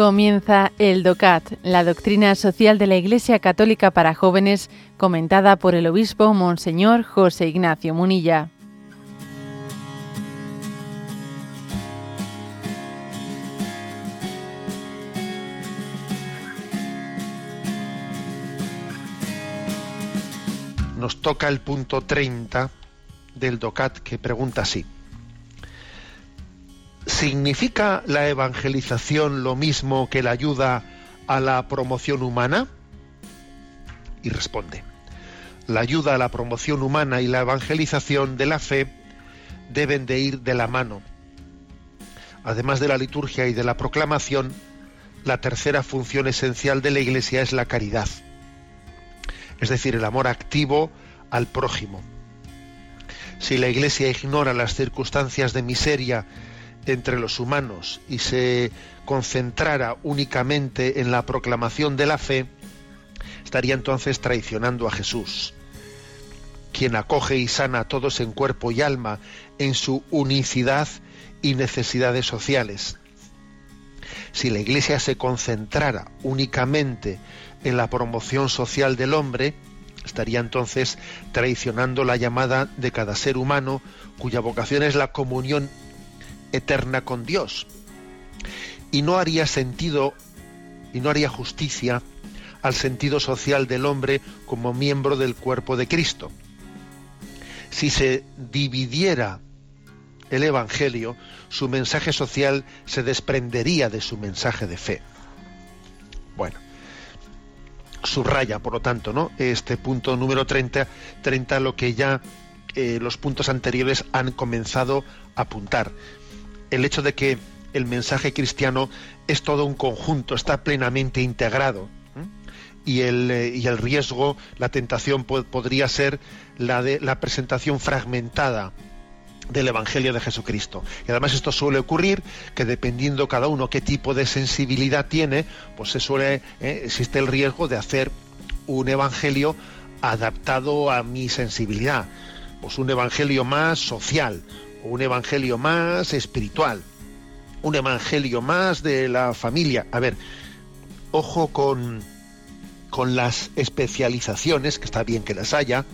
Comienza el DOCAT, la doctrina social de la Iglesia Católica para jóvenes, comentada por el obispo Monseñor José Ignacio Munilla. Nos toca el punto 30 del DOCAT que pregunta así. ¿Significa la evangelización lo mismo que la ayuda a la promoción humana? Y responde, la ayuda a la promoción humana y la evangelización de la fe deben de ir de la mano. Además de la liturgia y de la proclamación, la tercera función esencial de la Iglesia es la caridad, es decir, el amor activo al prójimo. Si la Iglesia ignora las circunstancias de miseria entre los humanos y se concentrara únicamente en la proclamación de la fe, estaría entonces traicionando a Jesús, quien acoge y sana a todos en cuerpo y alma en su unicidad y necesidades sociales. Si la Iglesia se concentrara únicamente en la promoción social del hombre, estaría entonces traicionando la llamada de cada ser humano cuya vocación es la comunión eterna con Dios. Y no haría sentido y no haría justicia al sentido social del hombre como miembro del cuerpo de Cristo. Si se dividiera el Evangelio, su mensaje social se desprendería de su mensaje de fe. Bueno, subraya, por lo tanto, ¿no? Este punto número 30, 30 lo que ya eh, los puntos anteriores han comenzado a apuntar el hecho de que el mensaje cristiano es todo un conjunto, está plenamente integrado. Y el, eh, y el, riesgo, la tentación podría ser la de la presentación fragmentada del Evangelio de Jesucristo. Y además esto suele ocurrir que dependiendo cada uno qué tipo de sensibilidad tiene, pues se suele, eh, existe el riesgo de hacer un Evangelio adaptado a mi sensibilidad. Pues un Evangelio más social, un evangelio más espiritual, un evangelio más de la familia. A ver, ojo con, con las especializaciones, que está bien que las haya,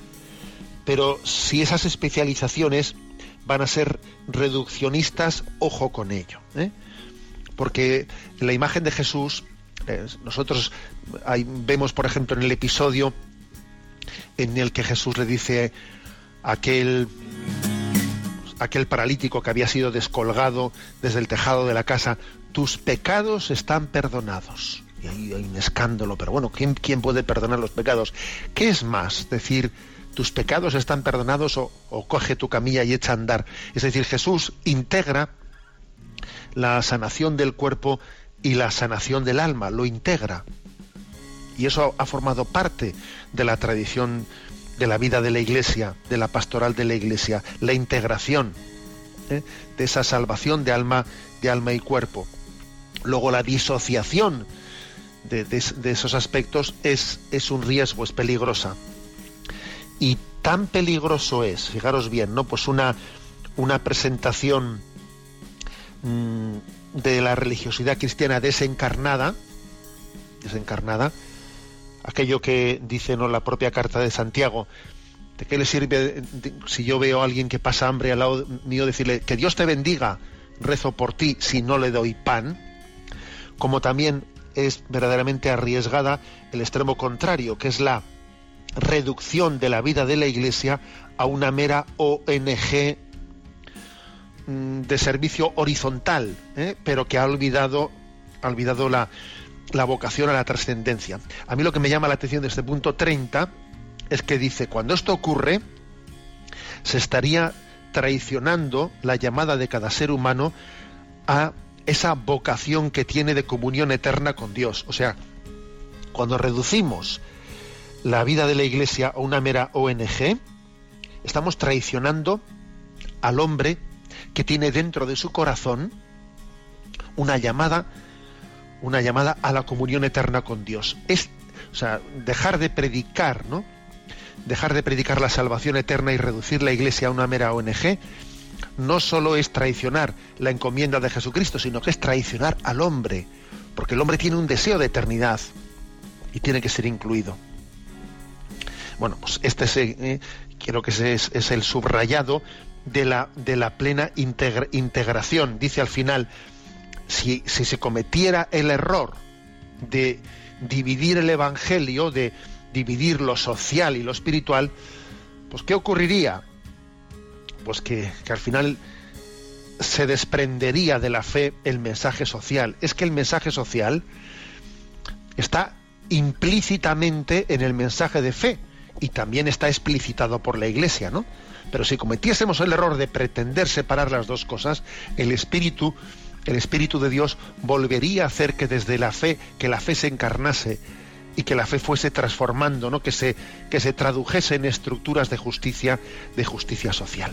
pero si esas especializaciones van a ser reduccionistas, ojo con ello. ¿eh? Porque la imagen de Jesús, eh, nosotros vemos, por ejemplo, en el episodio en el que Jesús le dice a aquel aquel paralítico que había sido descolgado desde el tejado de la casa, tus pecados están perdonados. Y ahí hay un escándalo, pero bueno, ¿quién, puede perdonar los pecados? ¿Qué es más? Decir, tus pecados están perdonados o, o coge tu camilla y echa a andar. Es decir, Jesús integra la sanación del cuerpo y la sanación del alma, lo integra. Y eso ha formado parte de la tradición de la vida de la Iglesia, de la pastoral de la Iglesia, la integración ¿eh? de esa salvación de alma, de alma y cuerpo. Luego la disociación de, esos aspectos es, es, un riesgo, es peligrosa. Y tan peligroso es, fijaros bien, ¿no? Pues una, una presentación mm, de la religiosidad cristiana desencarnada, desencarnada, aquello que dice ¿no? la propia carta de Santiago. ¿De qué le sirve si yo veo a alguien que pasa hambre al lado mío decirle que Dios te bendiga, rezo por ti si no le doy pan? Como también es verdaderamente arriesgada el extremo contrario, que es la reducción de la vida de la Iglesia a una mera ONG mm, de servicio horizontal, ¿eh? pero que ha olvidado, ha olvidado la, la vocación a la trascendencia. A mí lo que me llama la atención de este punto 30 es que dice, cuando esto ocurre, se estaría traicionando la llamada de cada ser humano a esa vocación que tiene de comunión eterna con Dios. O sea, cuando reducimos la vida de la Iglesia a una mera ONG, estamos traicionando al hombre que tiene dentro de su corazón una llamada una llamada a la comunión eterna con Dios. Es, o sea, dejar de predicar, ¿no? Dejar de predicar la salvación eterna y reducir la iglesia a una mera ONG, no solo es traicionar la encomienda de Jesucristo, sino que es traicionar al hombre porque el hombre tiene un deseo de eternidad y tiene que ser incluido. Bueno, pues este es, eh, quiero que es, es, el subrayado de la, de la plena integración. Dice al final, si, se cometiera el error de dividir el Evangelio, de dividir lo social y lo espiritual, pues ¿qué ocurriría? Pues que, que al final se desprendería de la fe el mensaje social. Es que el mensaje social está implícitamente en el mensaje de fe y también está explicitado por la Iglesia, ¿no? Pero si cometiésemos el error de pretender separar las dos cosas, el espíritu, el espíritu de Dios volvería a hacer que desde la fe, que la fe se encarnase y que la fe fuese transformando, ¿no? Que se que se tradujese en estructuras de justicia, de justicia social.